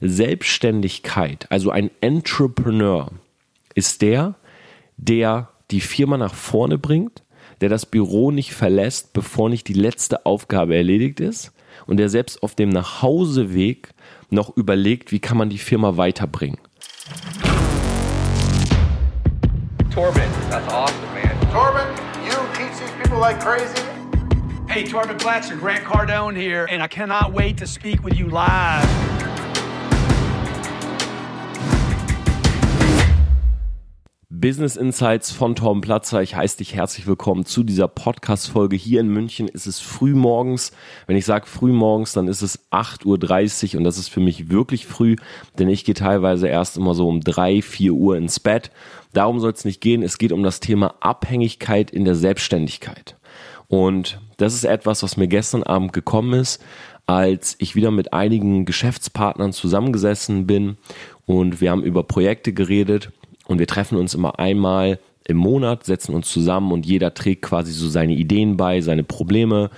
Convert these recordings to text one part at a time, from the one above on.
Selbstständigkeit, also ein Entrepreneur, ist der, der die Firma nach vorne bringt, der das Büro nicht verlässt, bevor nicht die letzte Aufgabe erledigt ist und der selbst auf dem Nachhauseweg noch überlegt, wie kann man die Firma weiterbringen. Torben, that's awesome, man. Torben, you teach these people like crazy. Hey, Torben Blatcher, Grant Cardone here, and I cannot wait to speak with you live. Business Insights von Torben Platzer. Ich heiße dich herzlich willkommen zu dieser Podcast-Folge. Hier in München ist es früh morgens. Wenn ich sage früh morgens, dann ist es 8.30 Uhr und das ist für mich wirklich früh, denn ich gehe teilweise erst immer so um 3, 4 Uhr ins Bett. Darum soll es nicht gehen. Es geht um das Thema Abhängigkeit in der Selbstständigkeit. Und das ist etwas, was mir gestern Abend gekommen ist, als ich wieder mit einigen Geschäftspartnern zusammengesessen bin und wir haben über Projekte geredet und wir treffen uns immer einmal im Monat, setzen uns zusammen und jeder trägt quasi so seine Ideen bei, seine Probleme,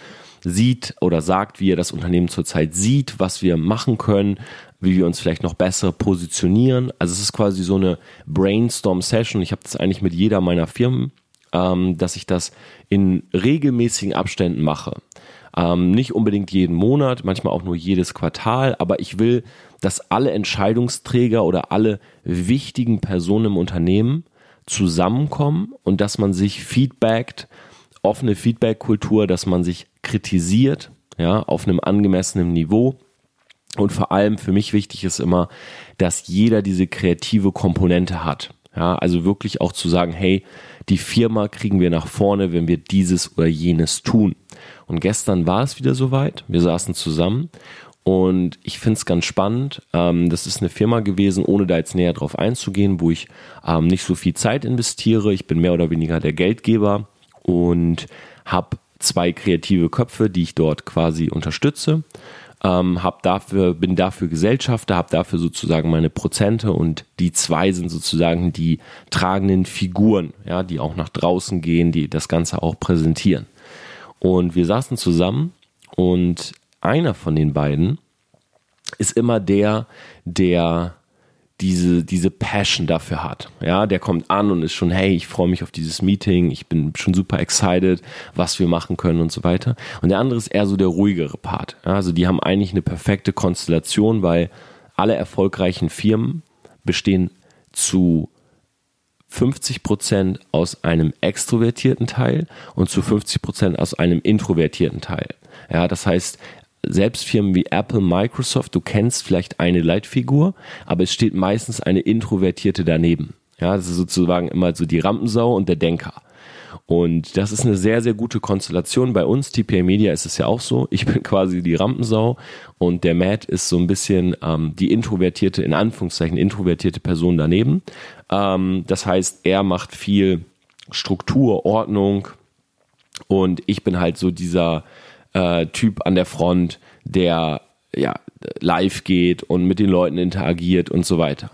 sieht oder sagt, wie er das Unternehmen zurzeit sieht, was wir machen können, wie wir uns vielleicht noch besser positionieren. Also es ist quasi so eine Brainstorm-Session. Ich habe das eigentlich mit jeder meiner Firmen, ähm, dass ich das in regelmäßigen Abständen mache. Ähm, nicht unbedingt jeden Monat, manchmal auch nur jedes Quartal, aber ich will dass alle Entscheidungsträger oder alle wichtigen Personen im Unternehmen zusammenkommen und dass man sich feedbackt, offene Feedback-Kultur, dass man sich kritisiert, ja, auf einem angemessenen Niveau. Und vor allem für mich wichtig ist immer, dass jeder diese kreative Komponente hat. Ja, also wirklich auch zu sagen, hey, die Firma kriegen wir nach vorne, wenn wir dieses oder jenes tun. Und gestern war es wieder soweit. Wir saßen zusammen und ich finde es ganz spannend. Ähm, das ist eine Firma gewesen, ohne da jetzt näher drauf einzugehen, wo ich ähm, nicht so viel Zeit investiere. Ich bin mehr oder weniger der Geldgeber und habe zwei kreative Köpfe, die ich dort quasi unterstütze. Ähm, hab dafür, bin dafür Gesellschafter, habe dafür sozusagen meine Prozente und die zwei sind sozusagen die tragenden Figuren, ja, die auch nach draußen gehen, die das Ganze auch präsentieren. Und wir saßen zusammen und einer von den beiden ist immer der, der diese, diese Passion dafür hat. Ja, der kommt an und ist schon, hey, ich freue mich auf dieses Meeting, ich bin schon super excited, was wir machen können und so weiter. Und der andere ist eher so der ruhigere Part. Ja, also die haben eigentlich eine perfekte Konstellation, weil alle erfolgreichen Firmen bestehen zu 50 Prozent aus einem extrovertierten Teil und zu 50 Prozent aus einem introvertierten Teil. Ja, das heißt, selbst Firmen wie Apple, Microsoft, du kennst vielleicht eine Leitfigur, aber es steht meistens eine Introvertierte daneben. Ja, das ist sozusagen immer so die Rampensau und der Denker. Und das ist eine sehr, sehr gute Konstellation. Bei uns, TPA Media, ist es ja auch so. Ich bin quasi die Rampensau und der Matt ist so ein bisschen ähm, die introvertierte, in Anführungszeichen introvertierte Person daneben. Ähm, das heißt, er macht viel Struktur, Ordnung und ich bin halt so dieser äh, Typ an der Front, der ja live geht und mit den Leuten interagiert und so weiter.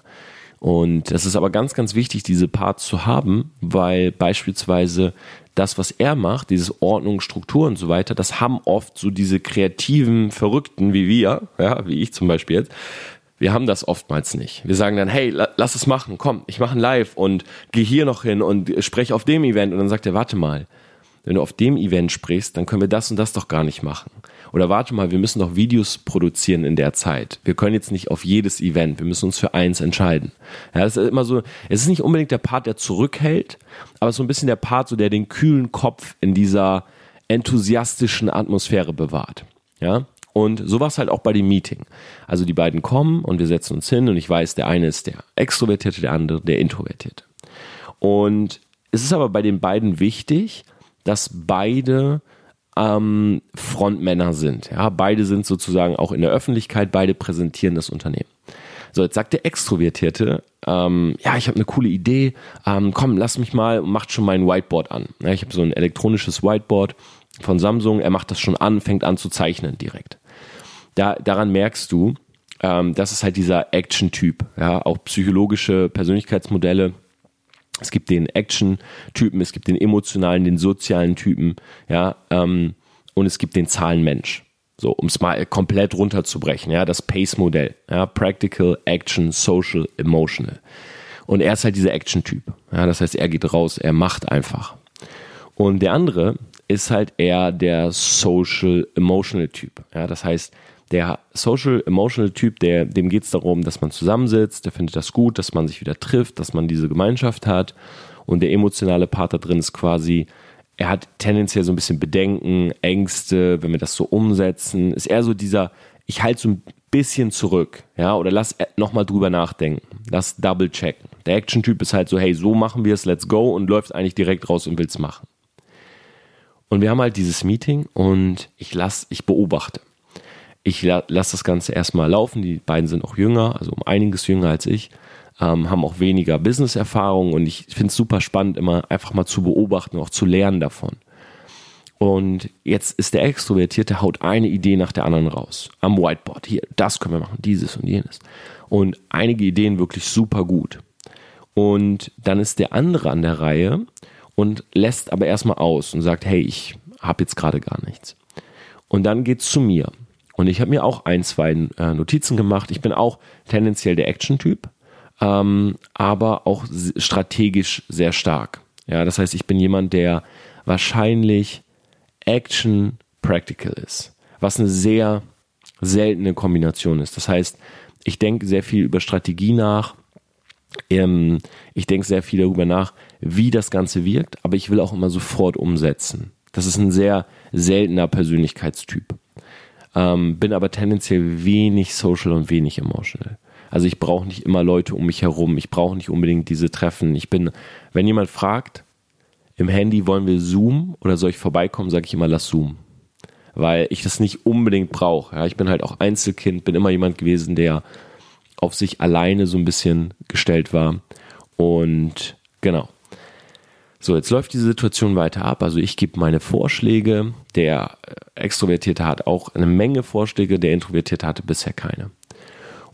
Und das ist aber ganz, ganz wichtig, diese Parts zu haben, weil beispielsweise das, was er macht, dieses Ordnung, Struktur und so weiter, das haben oft so diese kreativen Verrückten wie wir, ja, wie ich zum Beispiel jetzt. Wir haben das oftmals nicht. Wir sagen dann, hey, lass es machen, komm, ich mache ein Live und geh hier noch hin und spreche auf dem Event. Und dann sagt er, warte mal, wenn du auf dem Event sprichst, dann können wir das und das doch gar nicht machen. Oder warte mal, wir müssen doch Videos produzieren in der Zeit. Wir können jetzt nicht auf jedes Event, wir müssen uns für eins entscheiden. Ja, das ist immer so, es ist nicht unbedingt der Part, der zurückhält, aber so ein bisschen der Part, so der den kühlen Kopf in dieser enthusiastischen Atmosphäre bewahrt. Ja, und sowas halt auch bei dem Meeting. Also die beiden kommen und wir setzen uns hin und ich weiß, der eine ist der Extrovertierte, der andere der Introvertierte. Und es ist aber bei den beiden wichtig, dass beide ähm, Frontmänner sind. Ja, beide sind sozusagen auch in der Öffentlichkeit, beide präsentieren das Unternehmen. So, jetzt sagt der Extrovertierte, ähm, ja, ich habe eine coole Idee, ähm, komm, lass mich mal, macht schon mein Whiteboard an. Ja, ich habe so ein elektronisches Whiteboard von Samsung, er macht das schon an, fängt an zu zeichnen direkt. Da, daran merkst du, ähm, das ist halt dieser Action-Typ, ja, auch psychologische Persönlichkeitsmodelle es gibt den Action-Typen, es gibt den emotionalen, den sozialen Typen, ja, ähm, und es gibt den Zahlenmensch. So, um es mal komplett runterzubrechen, ja, das Pace-Modell. Ja, Practical, Action, Social, Emotional. Und er ist halt dieser Action-Typ. Ja, das heißt, er geht raus, er macht einfach. Und der andere ist halt eher der Social Emotional Typ. Ja, das heißt, der Social Emotional Typ, der, dem geht es darum, dass man zusammensitzt, der findet das gut, dass man sich wieder trifft, dass man diese Gemeinschaft hat. Und der emotionale Part da drin ist quasi, er hat tendenziell so ein bisschen Bedenken, Ängste, wenn wir das so umsetzen. Ist eher so dieser, ich halte so ein bisschen zurück, ja, oder lass nochmal drüber nachdenken, lass double checken. Der Action-Typ ist halt so, hey, so machen wir es, let's go und läuft eigentlich direkt raus und will es machen. Und wir haben halt dieses Meeting und ich lasse, ich beobachte. Ich lasse das Ganze erstmal laufen. Die beiden sind auch jünger, also um einiges jünger als ich, ähm, haben auch weniger Business-Erfahrung und ich finde es super spannend, immer einfach mal zu beobachten, auch zu lernen davon. Und jetzt ist der Extrovertierte, haut eine Idee nach der anderen raus. Am Whiteboard. Hier, das können wir machen, dieses und jenes. Und einige Ideen wirklich super gut. Und dann ist der andere an der Reihe und lässt aber erstmal aus und sagt, hey, ich habe jetzt gerade gar nichts. Und dann geht's zu mir. Und ich habe mir auch ein, zwei äh, Notizen gemacht. Ich bin auch tendenziell der Action-Typ, ähm, aber auch strategisch sehr stark. Ja, das heißt, ich bin jemand, der wahrscheinlich Action Practical ist, was eine sehr seltene Kombination ist. Das heißt, ich denke sehr viel über Strategie nach. Ähm, ich denke sehr viel darüber nach, wie das Ganze wirkt, aber ich will auch immer sofort umsetzen. Das ist ein sehr seltener Persönlichkeitstyp. Ähm, bin aber tendenziell wenig social und wenig emotional. Also ich brauche nicht immer Leute um mich herum. Ich brauche nicht unbedingt diese Treffen. Ich bin, wenn jemand fragt, im Handy wollen wir Zoom oder soll ich vorbeikommen, sage ich immer, lass Zoom. Weil ich das nicht unbedingt brauche. Ja, ich bin halt auch Einzelkind, bin immer jemand gewesen, der auf sich alleine so ein bisschen gestellt war. Und genau. So, jetzt läuft diese Situation weiter ab. Also ich gebe meine Vorschläge. Der Extrovertierte hat auch eine Menge Vorschläge, der Introvertierte hatte bisher keine.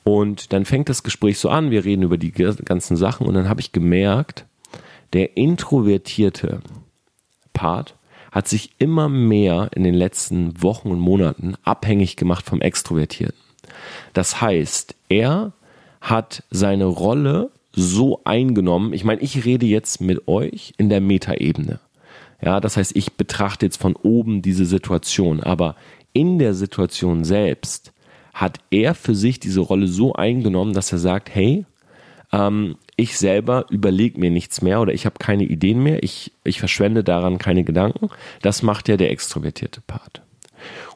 Und dann fängt das Gespräch so an, wir reden über die ganzen Sachen und dann habe ich gemerkt, der introvertierte Part hat sich immer mehr in den letzten Wochen und Monaten abhängig gemacht vom Extrovertierten. Das heißt, er hat seine Rolle so eingenommen. Ich meine, ich rede jetzt mit euch in der Metaebene. Ja, das heißt, ich betrachte jetzt von oben diese Situation, aber in der Situation selbst hat er für sich diese Rolle so eingenommen, dass er sagt, hey, ähm, ich selber überlege mir nichts mehr oder ich habe keine Ideen mehr, ich, ich verschwende daran keine Gedanken. Das macht ja der extrovertierte Part.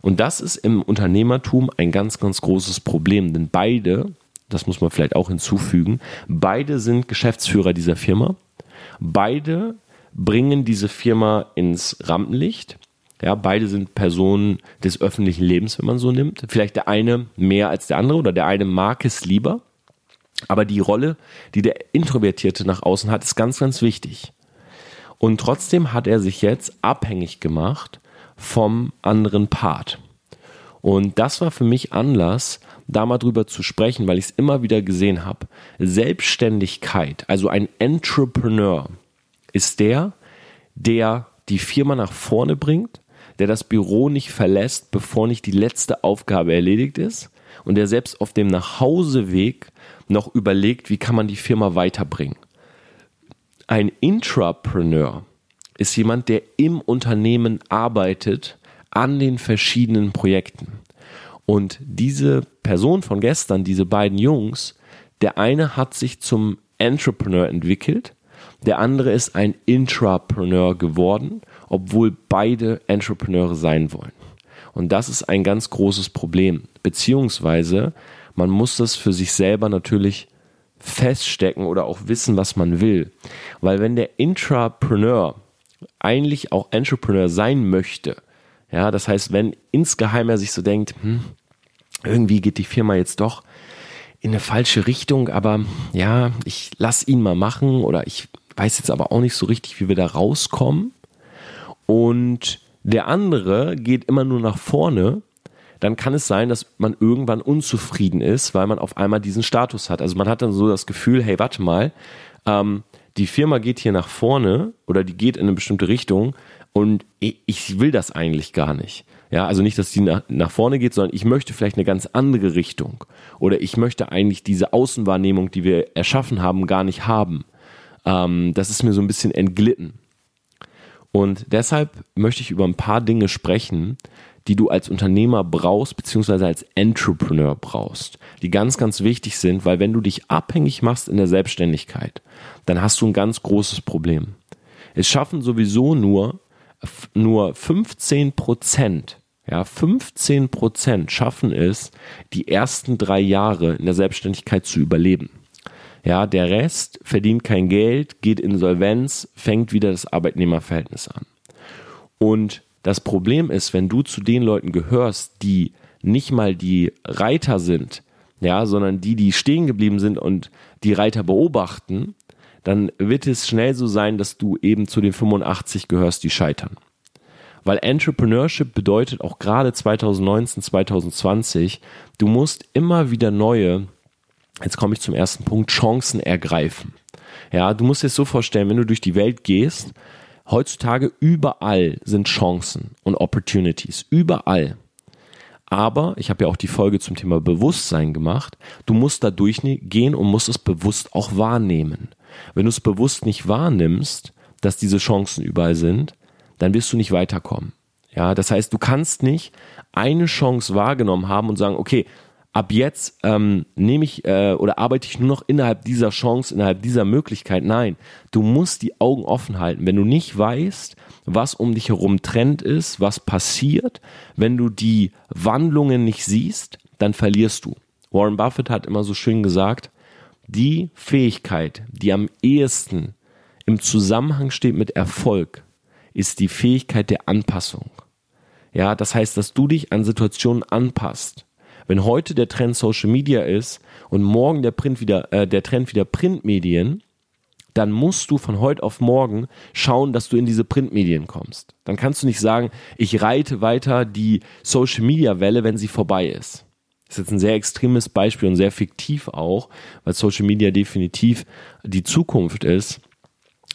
Und das ist im Unternehmertum ein ganz, ganz großes Problem, denn beide, das muss man vielleicht auch hinzufügen, beide sind Geschäftsführer dieser Firma, beide bringen diese Firma ins Rampenlicht. Ja, beide sind Personen des öffentlichen Lebens, wenn man so nimmt. Vielleicht der eine mehr als der andere oder der eine mag es lieber. Aber die Rolle, die der Introvertierte nach außen hat, ist ganz, ganz wichtig. Und trotzdem hat er sich jetzt abhängig gemacht vom anderen Part. Und das war für mich Anlass, da mal drüber zu sprechen, weil ich es immer wieder gesehen habe. Selbstständigkeit, also ein Entrepreneur, ist der, der die Firma nach vorne bringt, der das Büro nicht verlässt, bevor nicht die letzte Aufgabe erledigt ist und der selbst auf dem Nachhauseweg noch überlegt, wie kann man die Firma weiterbringen. Ein Intrapreneur ist jemand, der im Unternehmen arbeitet an den verschiedenen Projekten. Und diese Person von gestern, diese beiden Jungs, der eine hat sich zum Entrepreneur entwickelt, der andere ist ein Intrapreneur geworden, obwohl beide Entrepreneure sein wollen. Und das ist ein ganz großes Problem. Beziehungsweise man muss das für sich selber natürlich feststecken oder auch wissen, was man will. Weil wenn der Intrapreneur eigentlich auch Entrepreneur sein möchte, ja, das heißt, wenn insgeheim er sich so denkt, hm, irgendwie geht die Firma jetzt doch in eine falsche Richtung, aber ja, ich lass ihn mal machen oder ich weiß jetzt aber auch nicht so richtig, wie wir da rauskommen. Und der andere geht immer nur nach vorne dann kann es sein, dass man irgendwann unzufrieden ist, weil man auf einmal diesen Status hat. Also man hat dann so das Gefühl, hey, warte mal, ähm, die Firma geht hier nach vorne oder die geht in eine bestimmte Richtung und ich will das eigentlich gar nicht. Ja, also nicht, dass die nach, nach vorne geht, sondern ich möchte vielleicht eine ganz andere Richtung. Oder ich möchte eigentlich diese Außenwahrnehmung, die wir erschaffen haben, gar nicht haben. Ähm, das ist mir so ein bisschen entglitten. Und deshalb möchte ich über ein paar Dinge sprechen, die du als Unternehmer brauchst, beziehungsweise als Entrepreneur brauchst, die ganz, ganz wichtig sind, weil wenn du dich abhängig machst in der Selbstständigkeit, dann hast du ein ganz großes Problem. Es schaffen sowieso nur, nur 15 Prozent, ja, 15 Prozent schaffen es, die ersten drei Jahre in der Selbstständigkeit zu überleben. Ja, der Rest verdient kein Geld, geht insolvenz, fängt wieder das Arbeitnehmerverhältnis an. Und das Problem ist, wenn du zu den Leuten gehörst, die nicht mal die Reiter sind, ja, sondern die, die stehen geblieben sind und die Reiter beobachten, dann wird es schnell so sein, dass du eben zu den 85 gehörst, die scheitern. Weil Entrepreneurship bedeutet auch gerade 2019, 2020, du musst immer wieder neue, jetzt komme ich zum ersten Punkt, Chancen ergreifen. Ja, du musst dir das so vorstellen, wenn du durch die Welt gehst Heutzutage überall sind Chancen und Opportunities. Überall. Aber ich habe ja auch die Folge zum Thema Bewusstsein gemacht. Du musst da durchgehen und musst es bewusst auch wahrnehmen. Wenn du es bewusst nicht wahrnimmst, dass diese Chancen überall sind, dann wirst du nicht weiterkommen. Ja, das heißt, du kannst nicht eine Chance wahrgenommen haben und sagen, okay, ab jetzt ähm, nehme ich äh, oder arbeite ich nur noch innerhalb dieser Chance, innerhalb dieser Möglichkeit. Nein, du musst die Augen offen halten. Wenn du nicht weißt, was um dich herum Trend ist, was passiert, wenn du die Wandlungen nicht siehst, dann verlierst du. Warren Buffett hat immer so schön gesagt, die Fähigkeit, die am ehesten im Zusammenhang steht mit Erfolg, ist die Fähigkeit der Anpassung. Ja, das heißt, dass du dich an Situationen anpasst. Wenn heute der Trend Social Media ist und morgen der, Print wieder, äh, der Trend wieder Printmedien, dann musst du von heute auf morgen schauen, dass du in diese Printmedien kommst. Dann kannst du nicht sagen, ich reite weiter die Social Media Welle, wenn sie vorbei ist. Ist jetzt ein sehr extremes Beispiel und sehr fiktiv auch, weil Social Media definitiv die Zukunft ist.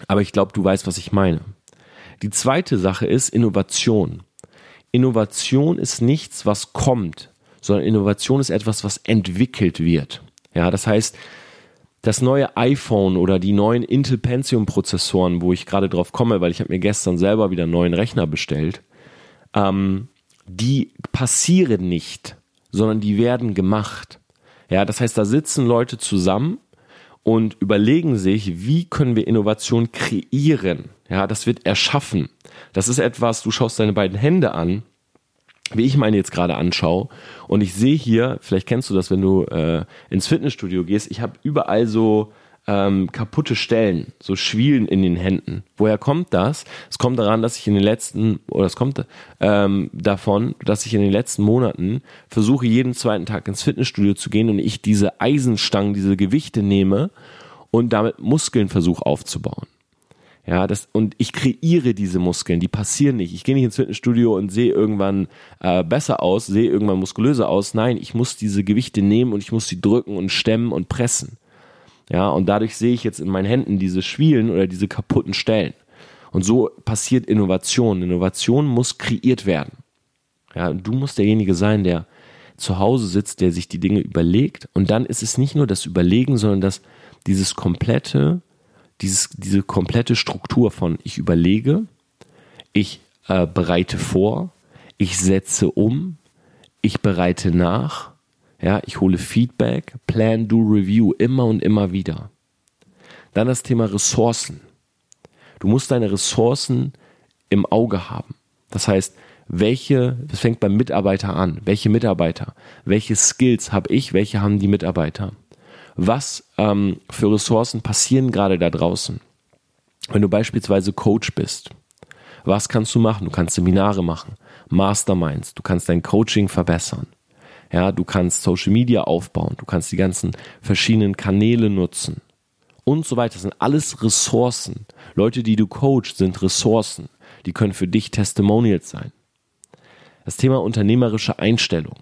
Aber ich glaube, du weißt, was ich meine. Die zweite Sache ist Innovation. Innovation ist nichts, was kommt, sondern Innovation ist etwas, was entwickelt wird. Ja, das heißt, das neue iPhone oder die neuen Intel Pentium Prozessoren, wo ich gerade drauf komme, weil ich habe mir gestern selber wieder einen neuen Rechner bestellt, ähm, die passieren nicht, sondern die werden gemacht. Ja, das heißt, da sitzen Leute zusammen und überlegen sich, wie können wir Innovation kreieren. Ja, das wird erschaffen. Das ist etwas, du schaust deine beiden Hände an wie ich meine jetzt gerade anschaue und ich sehe hier, vielleicht kennst du das, wenn du äh, ins Fitnessstudio gehst, ich habe überall so ähm, kaputte Stellen, so Schwielen in den Händen. Woher kommt das? Es kommt daran, dass ich in den letzten, oder es kommt ähm, davon, dass ich in den letzten Monaten versuche, jeden zweiten Tag ins Fitnessstudio zu gehen und ich diese Eisenstangen, diese Gewichte nehme und damit Muskeln versuche aufzubauen. Ja, das, und ich kreiere diese Muskeln, die passieren nicht. Ich gehe nicht ins Fitnessstudio und sehe irgendwann äh, besser aus, sehe irgendwann muskulöser aus. Nein, ich muss diese Gewichte nehmen und ich muss sie drücken und stemmen und pressen. Ja, und dadurch sehe ich jetzt in meinen Händen diese Schwielen oder diese kaputten Stellen. Und so passiert Innovation. Innovation muss kreiert werden. Ja, und du musst derjenige sein, der zu Hause sitzt, der sich die Dinge überlegt. Und dann ist es nicht nur das Überlegen, sondern das, dieses komplette dieses, diese komplette Struktur von ich überlege, ich äh, bereite vor, ich setze um, ich bereite nach, ja, ich hole Feedback, Plan, Do, Review, immer und immer wieder. Dann das Thema Ressourcen. Du musst deine Ressourcen im Auge haben. Das heißt, welche, das fängt beim Mitarbeiter an, welche Mitarbeiter, welche Skills habe ich, welche haben die Mitarbeiter was ähm, für Ressourcen passieren gerade da draußen. Wenn du beispielsweise Coach bist, was kannst du machen? Du kannst Seminare machen, Masterminds, du kannst dein Coaching verbessern. Ja, du kannst Social Media aufbauen, du kannst die ganzen verschiedenen Kanäle nutzen und so weiter. Das sind alles Ressourcen. Leute, die du coachst, sind Ressourcen. Die können für dich Testimonials sein. Das Thema unternehmerische Einstellung,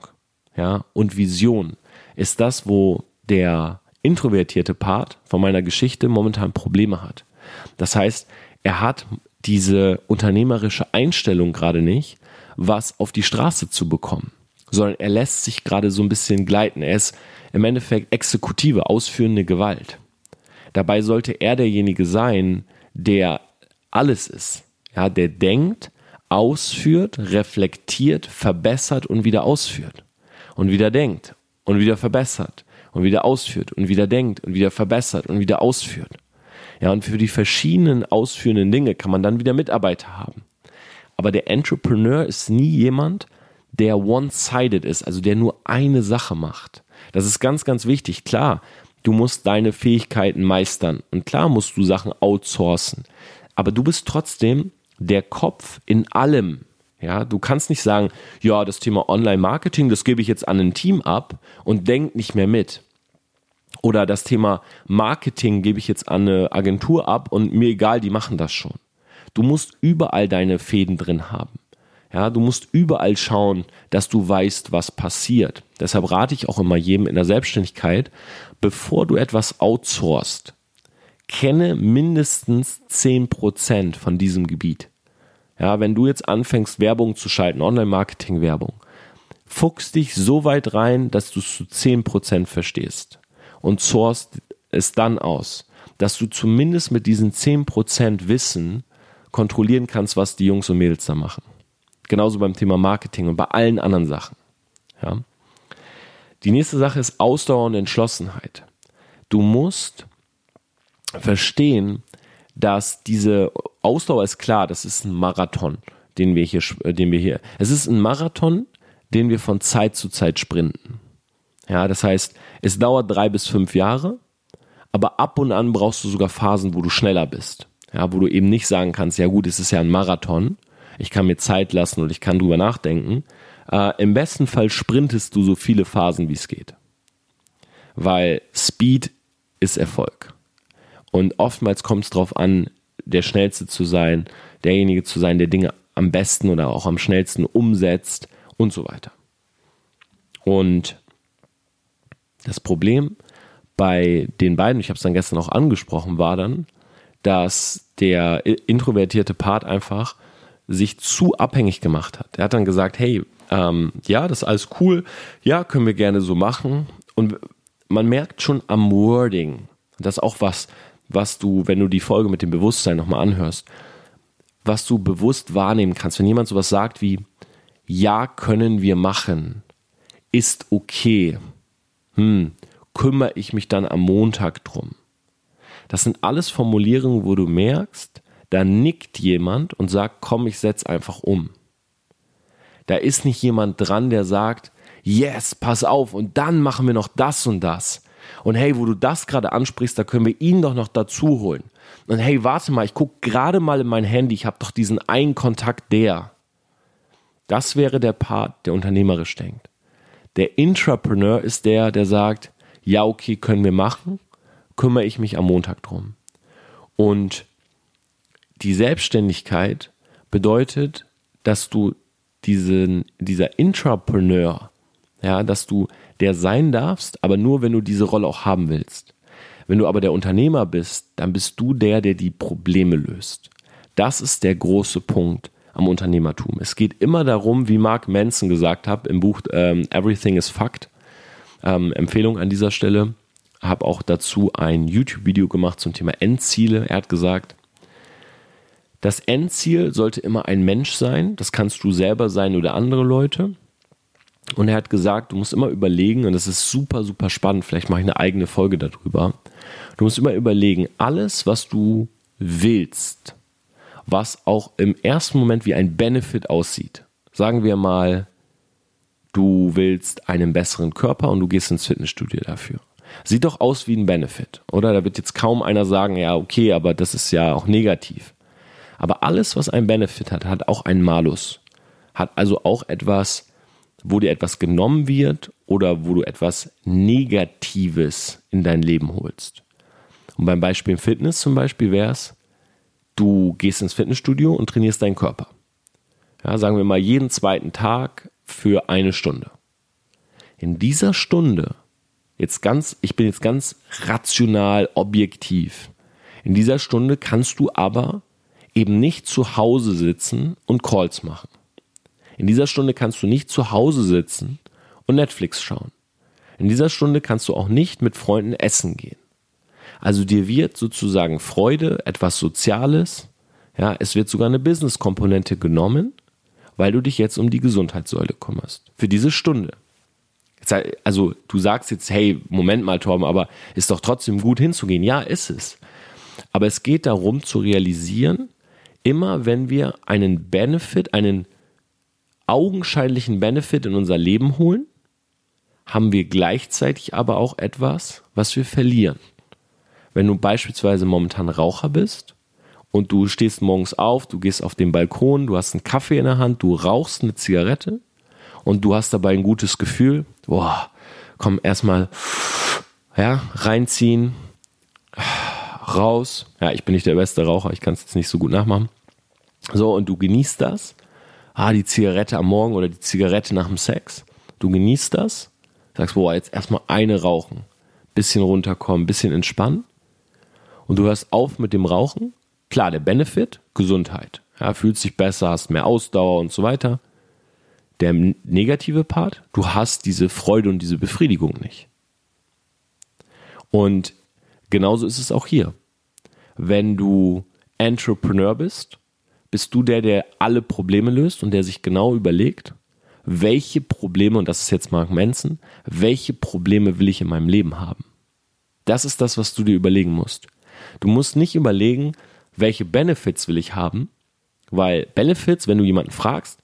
ja, und Vision ist das, wo der introvertierte Part von meiner Geschichte momentan Probleme hat. Das heißt, er hat diese unternehmerische Einstellung gerade nicht, was auf die Straße zu bekommen, sondern er lässt sich gerade so ein bisschen gleiten. Er ist im Endeffekt exekutive, ausführende Gewalt. Dabei sollte er derjenige sein, der alles ist. Ja, der denkt, ausführt, reflektiert, verbessert und wieder ausführt. Und wieder denkt und wieder verbessert und wieder ausführt und wieder denkt und wieder verbessert und wieder ausführt. Ja, und für die verschiedenen ausführenden Dinge kann man dann wieder Mitarbeiter haben. Aber der Entrepreneur ist nie jemand, der one-sided ist, also der nur eine Sache macht. Das ist ganz, ganz wichtig. Klar, du musst deine Fähigkeiten meistern und klar musst du Sachen outsourcen. Aber du bist trotzdem der Kopf in allem. Ja, du kannst nicht sagen, ja, das Thema Online-Marketing, das gebe ich jetzt an ein Team ab und denk nicht mehr mit. Oder das Thema Marketing gebe ich jetzt an eine Agentur ab und mir egal, die machen das schon. Du musst überall deine Fäden drin haben. Ja, du musst überall schauen, dass du weißt, was passiert. Deshalb rate ich auch immer jedem in der Selbstständigkeit, bevor du etwas outsourcest, kenne mindestens 10% von diesem Gebiet. Ja, wenn du jetzt anfängst, Werbung zu schalten, Online-Marketing-Werbung, fuchs dich so weit rein, dass du es zu 10% verstehst und source es dann aus, dass du zumindest mit diesen 10% Wissen kontrollieren kannst, was die Jungs und Mädels da machen. Genauso beim Thema Marketing und bei allen anderen Sachen. Ja. Die nächste Sache ist Ausdauer und Entschlossenheit. Du musst verstehen, dass diese Ausdauer ist klar, das ist ein Marathon, den wir hier, den wir hier. Es ist ein Marathon, den wir von Zeit zu Zeit sprinten. Ja, das heißt, es dauert drei bis fünf Jahre, aber ab und an brauchst du sogar Phasen, wo du schneller bist. Ja, wo du eben nicht sagen kannst, ja gut, es ist ja ein Marathon, ich kann mir Zeit lassen und ich kann drüber nachdenken. Äh, Im besten Fall sprintest du so viele Phasen, wie es geht. Weil Speed ist Erfolg. Und oftmals kommt es darauf an, der Schnellste zu sein, derjenige zu sein, der Dinge am besten oder auch am schnellsten umsetzt und so weiter. Und das Problem bei den beiden, ich habe es dann gestern auch angesprochen, war dann, dass der introvertierte Part einfach sich zu abhängig gemacht hat. Er hat dann gesagt, hey, ähm, ja, das ist alles cool, ja, können wir gerne so machen. Und man merkt schon am Wording, das ist auch was, was du, wenn du die Folge mit dem Bewusstsein nochmal anhörst, was du bewusst wahrnehmen kannst. Wenn jemand sowas sagt wie, ja, können wir machen, ist okay, hm, kümmere ich mich dann am Montag drum. Das sind alles Formulierungen, wo du merkst, da nickt jemand und sagt, komm, ich setz einfach um. Da ist nicht jemand dran, der sagt, yes, pass auf, und dann machen wir noch das und das. Und hey, wo du das gerade ansprichst, da können wir ihn doch noch dazu holen. Und hey, warte mal, ich gucke gerade mal in mein Handy, ich habe doch diesen einen Kontakt der. Das wäre der Part, der unternehmerisch denkt. Der Intrapreneur ist der, der sagt, ja, okay, können wir machen, kümmere ich mich am Montag drum. Und die Selbstständigkeit bedeutet, dass du diesen, dieser Intrapreneur, ja, dass du der sein darfst, aber nur, wenn du diese Rolle auch haben willst. Wenn du aber der Unternehmer bist, dann bist du der, der die Probleme löst. Das ist der große Punkt am Unternehmertum. Es geht immer darum, wie Mark Manson gesagt hat im Buch ähm, Everything is Fact. Ähm, Empfehlung an dieser Stelle. Habe auch dazu ein YouTube-Video gemacht zum Thema Endziele. Er hat gesagt, das Endziel sollte immer ein Mensch sein. Das kannst du selber sein oder andere Leute. Und er hat gesagt, du musst immer überlegen, und das ist super, super spannend, vielleicht mache ich eine eigene Folge darüber. Du musst immer überlegen, alles, was du willst, was auch im ersten Moment wie ein Benefit aussieht. Sagen wir mal, du willst einen besseren Körper und du gehst ins Fitnessstudio dafür. Sieht doch aus wie ein Benefit, oder? Da wird jetzt kaum einer sagen, ja, okay, aber das ist ja auch negativ. Aber alles, was ein Benefit hat, hat auch einen Malus. Hat also auch etwas, wo dir etwas genommen wird oder wo du etwas Negatives in dein Leben holst. Und beim Beispiel Fitness zum Beispiel wäre es, du gehst ins Fitnessstudio und trainierst deinen Körper. Ja, sagen wir mal jeden zweiten Tag für eine Stunde. In dieser Stunde, jetzt ganz, ich bin jetzt ganz rational, objektiv. In dieser Stunde kannst du aber eben nicht zu Hause sitzen und Calls machen. In dieser Stunde kannst du nicht zu Hause sitzen und Netflix schauen. In dieser Stunde kannst du auch nicht mit Freunden essen gehen. Also dir wird sozusagen Freude, etwas Soziales, ja, es wird sogar eine Business-Komponente genommen, weil du dich jetzt um die Gesundheitssäule kümmerst. Für diese Stunde. Also du sagst jetzt, hey, Moment mal, Torben, aber ist doch trotzdem gut hinzugehen. Ja, ist es. Aber es geht darum zu realisieren, immer wenn wir einen Benefit, einen augenscheinlichen Benefit in unser Leben holen, haben wir gleichzeitig aber auch etwas, was wir verlieren. Wenn du beispielsweise momentan Raucher bist und du stehst morgens auf, du gehst auf den Balkon, du hast einen Kaffee in der Hand, du rauchst eine Zigarette und du hast dabei ein gutes Gefühl, boah, komm erstmal ja, reinziehen, raus. Ja, ich bin nicht der beste Raucher, ich kann es jetzt nicht so gut nachmachen. So, und du genießt das. Ah, die Zigarette am Morgen oder die Zigarette nach dem Sex. Du genießt das. Sagst, boah, jetzt erstmal eine rauchen. Bisschen runterkommen, bisschen entspannen. Und du hörst auf mit dem Rauchen. Klar, der Benefit, Gesundheit. Ja, fühlst dich besser, hast mehr Ausdauer und so weiter. Der negative Part, du hast diese Freude und diese Befriedigung nicht. Und genauso ist es auch hier. Wenn du Entrepreneur bist, bist du der, der alle Probleme löst und der sich genau überlegt, welche Probleme, und das ist jetzt Mark Manson, welche Probleme will ich in meinem Leben haben? Das ist das, was du dir überlegen musst. Du musst nicht überlegen, welche Benefits will ich haben, weil Benefits, wenn du jemanden fragst,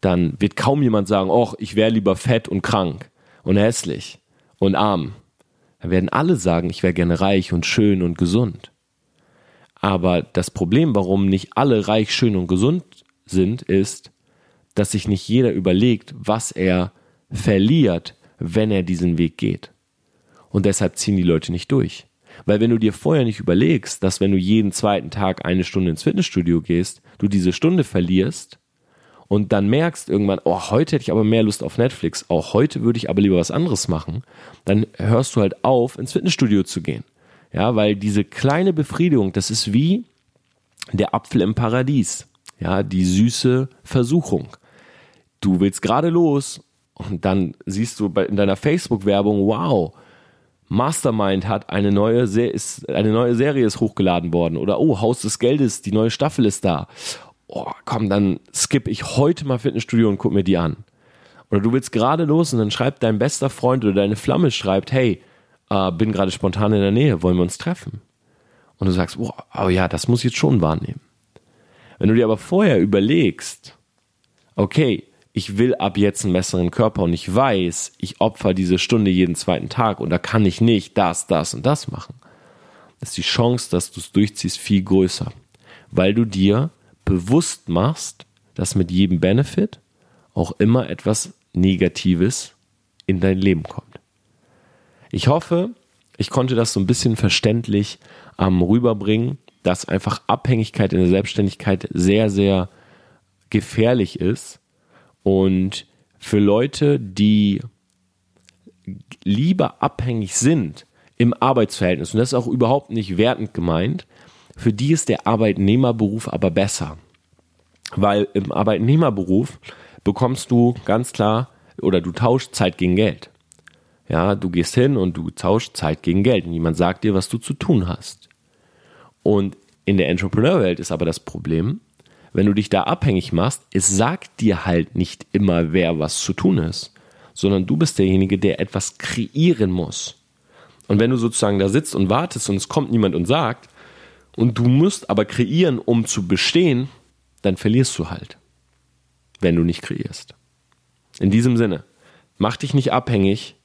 dann wird kaum jemand sagen, oh, ich wäre lieber fett und krank und hässlich und arm. Dann werden alle sagen, ich wäre gerne reich und schön und gesund. Aber das Problem, warum nicht alle reich, schön und gesund sind, ist, dass sich nicht jeder überlegt, was er verliert, wenn er diesen Weg geht. Und deshalb ziehen die Leute nicht durch. Weil wenn du dir vorher nicht überlegst, dass wenn du jeden zweiten Tag eine Stunde ins Fitnessstudio gehst, du diese Stunde verlierst und dann merkst irgendwann, oh, heute hätte ich aber mehr Lust auf Netflix, auch heute würde ich aber lieber was anderes machen, dann hörst du halt auf, ins Fitnessstudio zu gehen. Ja, weil diese kleine Befriedigung, das ist wie der Apfel im Paradies. Ja, die süße Versuchung. Du willst gerade los und dann siehst du in deiner Facebook-Werbung, wow, Mastermind hat eine neue, ist, eine neue Serie ist hochgeladen worden oder oh, Haus des Geldes, die neue Staffel ist da. Oh, komm, dann skippe ich heute mal Fitnessstudio und guck mir die an. Oder du willst gerade los und dann schreibt dein bester Freund oder deine Flamme schreibt, hey, äh, bin gerade spontan in der Nähe, wollen wir uns treffen? Und du sagst, oh, oh ja, das muss ich jetzt schon wahrnehmen. Wenn du dir aber vorher überlegst, okay, ich will ab jetzt einen besseren Körper und ich weiß, ich opfer diese Stunde jeden zweiten Tag und da kann ich nicht das, das und das machen, ist die Chance, dass du es durchziehst, viel größer. Weil du dir bewusst machst, dass mit jedem Benefit auch immer etwas Negatives in dein Leben kommt. Ich hoffe, ich konnte das so ein bisschen verständlich ähm, rüberbringen, dass einfach Abhängigkeit in der Selbstständigkeit sehr, sehr gefährlich ist. Und für Leute, die lieber abhängig sind im Arbeitsverhältnis, und das ist auch überhaupt nicht wertend gemeint, für die ist der Arbeitnehmerberuf aber besser. Weil im Arbeitnehmerberuf bekommst du ganz klar oder du tauschst Zeit gegen Geld. Ja, du gehst hin und du tauschst Zeit gegen Geld und jemand sagt dir, was du zu tun hast. Und in der Entrepreneur-Welt ist aber das Problem, wenn du dich da abhängig machst, es sagt dir halt nicht immer, wer was zu tun ist, sondern du bist derjenige, der etwas kreieren muss. Und wenn du sozusagen da sitzt und wartest und es kommt niemand und sagt, und du musst aber kreieren, um zu bestehen, dann verlierst du halt, wenn du nicht kreierst. In diesem Sinne, mach dich nicht abhängig,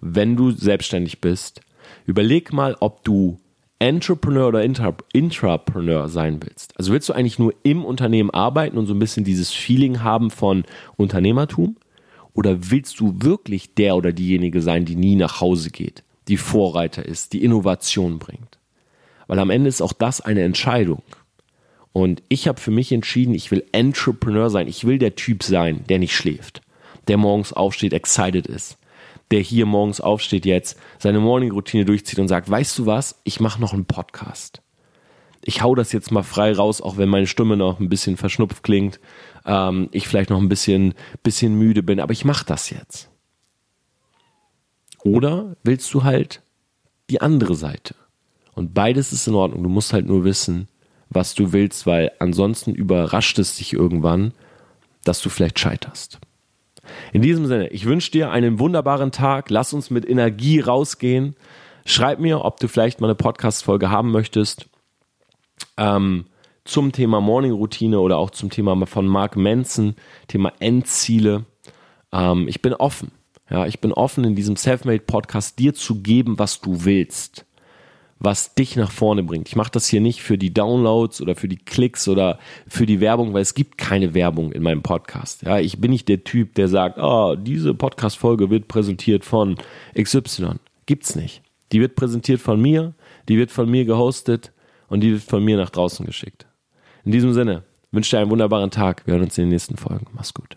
wenn du selbstständig bist, überleg mal, ob du Entrepreneur oder Intrapreneur sein willst. Also willst du eigentlich nur im Unternehmen arbeiten und so ein bisschen dieses Feeling haben von Unternehmertum? Oder willst du wirklich der oder diejenige sein, die nie nach Hause geht, die Vorreiter ist, die Innovation bringt? Weil am Ende ist auch das eine Entscheidung. Und ich habe für mich entschieden, ich will Entrepreneur sein. Ich will der Typ sein, der nicht schläft, der morgens aufsteht, excited ist, der hier morgens aufsteht jetzt, seine Morning-Routine durchzieht und sagt, weißt du was, ich mache noch einen Podcast. ich hau das jetzt mal frei raus, auch wenn meine Stimme noch ein bisschen verschnupft klingt, ähm, ich vielleicht noch ein bisschen, bisschen müde bin, aber ich mache das jetzt. Oder willst du halt die andere Seite? Und beides ist in Ordnung. Du musst halt nur wissen, was du willst, weil ansonsten überrascht es dich irgendwann, dass du vielleicht scheiterst. In diesem Sinne, ich wünsche dir einen wunderbaren Tag. Lass uns mit Energie rausgehen. Schreib mir, ob du vielleicht mal eine Podcast-Folge haben möchtest ähm, zum Thema Morning Routine oder auch zum Thema von Mark Manson, Thema Endziele. Ähm, ich bin offen. Ja, ich bin offen in diesem Selfmade Podcast dir zu geben, was du willst was dich nach vorne bringt. Ich mache das hier nicht für die Downloads oder für die Klicks oder für die Werbung, weil es gibt keine Werbung in meinem Podcast. Ja, ich bin nicht der Typ, der sagt, oh, diese Podcast-Folge wird präsentiert von XY. Gibt's nicht. Die wird präsentiert von mir, die wird von mir gehostet und die wird von mir nach draußen geschickt. In diesem Sinne, wünsche dir einen wunderbaren Tag. Wir hören uns in den nächsten Folgen. Mach's gut.